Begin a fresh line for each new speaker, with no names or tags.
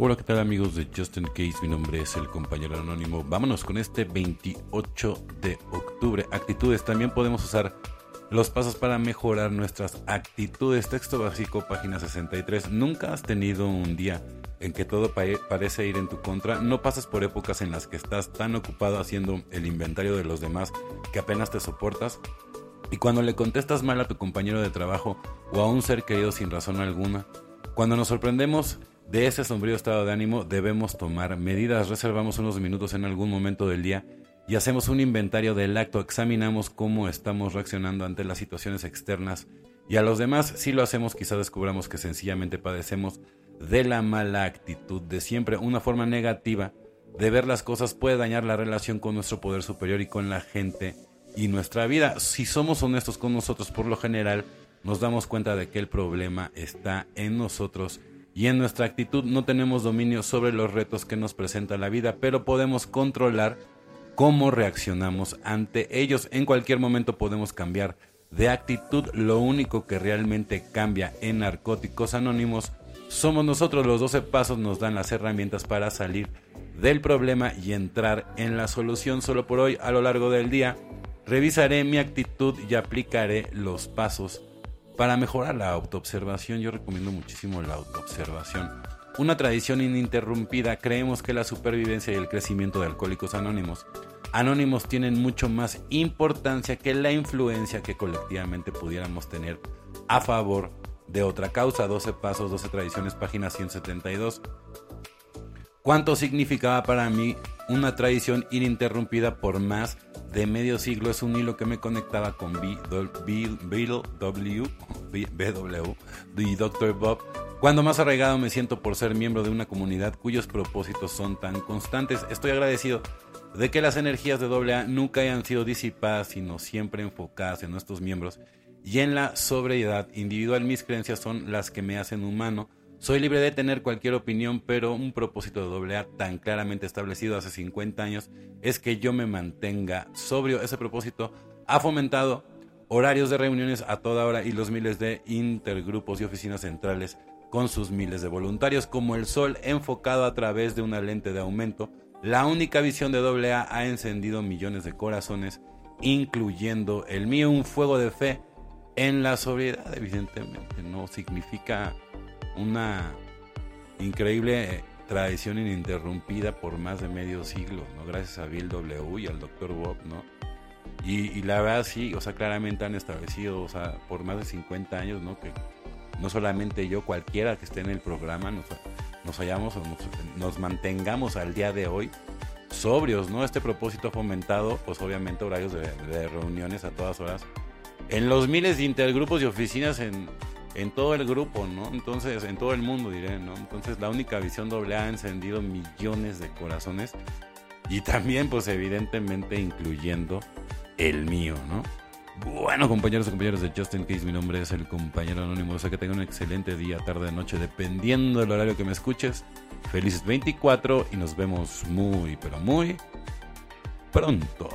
Hola, ¿qué tal amigos de Justin Case? Mi nombre es el compañero anónimo. Vámonos con este 28 de octubre. Actitudes. También podemos usar los pasos para mejorar nuestras actitudes. Texto básico, página 63. Nunca has tenido un día en que todo parece ir en tu contra. No pasas por épocas en las que estás tan ocupado haciendo el inventario de los demás que apenas te soportas. Y cuando le contestas mal a tu compañero de trabajo o a un ser querido sin razón alguna, cuando nos sorprendemos de ese sombrío estado de ánimo, debemos tomar medidas. Reservamos unos minutos en algún momento del día y hacemos un inventario del acto. Examinamos cómo estamos reaccionando ante las situaciones externas y a los demás. Si lo hacemos, quizá descubramos que sencillamente padecemos de la mala actitud de siempre. Una forma negativa de ver las cosas puede dañar la relación con nuestro poder superior y con la gente y nuestra vida. Si somos honestos con nosotros, por lo general, nos damos cuenta de que el problema está en nosotros y en nuestra actitud. No tenemos dominio sobre los retos que nos presenta la vida, pero podemos controlar cómo reaccionamos ante ellos. En cualquier momento podemos cambiar de actitud. Lo único que realmente cambia en Narcóticos Anónimos somos nosotros. Los 12 pasos nos dan las herramientas para salir del problema y entrar en la solución. Solo por hoy, a lo largo del día, revisaré mi actitud y aplicaré los pasos para mejorar la autoobservación. Yo recomiendo muchísimo la autoobservación. Una tradición ininterrumpida, creemos que la supervivencia y el crecimiento de Alcohólicos Anónimos Anónimos tienen mucho más importancia que la influencia que colectivamente pudiéramos tener a favor de otra causa. 12 pasos, 12 tradiciones, página 172. ¿Cuánto significaba para mí una tradición ininterrumpida por más de medio siglo? Es un hilo que me conectaba con Bill, W, BW y Dr. Bob. Cuando más arraigado me siento por ser miembro de una comunidad cuyos propósitos son tan constantes, estoy agradecido de que las energías de AA nunca hayan sido disipadas, sino siempre enfocadas en nuestros miembros y en la sobriedad individual. Mis creencias son las que me hacen humano. Soy libre de tener cualquier opinión, pero un propósito de AA tan claramente establecido hace 50 años es que yo me mantenga sobrio. Ese propósito ha fomentado horarios de reuniones a toda hora y los miles de intergrupos y oficinas centrales con sus miles de voluntarios, como el sol enfocado a través de una lente de aumento. La única visión de AA ha encendido millones de corazones, incluyendo el mío, un fuego de fe en la sobriedad, evidentemente, no significa una increíble tradición ininterrumpida por más de medio siglo, ¿no? Gracias a Bill W. y al Dr. Bob, ¿no? Y, la verdad sí, o sea, claramente han establecido, o sea, por más de 50 años, ¿no? Que no solamente yo, cualquiera que esté en el programa, nos, nos hayamos o nos, mantengamos al día de hoy sobrios, ¿no? Este propósito ha fomentado, pues obviamente horarios de, de reuniones a todas horas en los miles de intergrupos y oficinas en, en todo el grupo, ¿no? Entonces, en todo el mundo diré, ¿no? Entonces, la única visión doble ha encendido millones de corazones y también, pues, evidentemente, incluyendo el mío, ¿no? Bueno, compañeros y compañeros de Justin Case, mi nombre es el compañero anónimo. O sea que tengan un excelente día, tarde, noche, dependiendo del horario que me escuches. Felices 24 y nos vemos muy, pero muy pronto.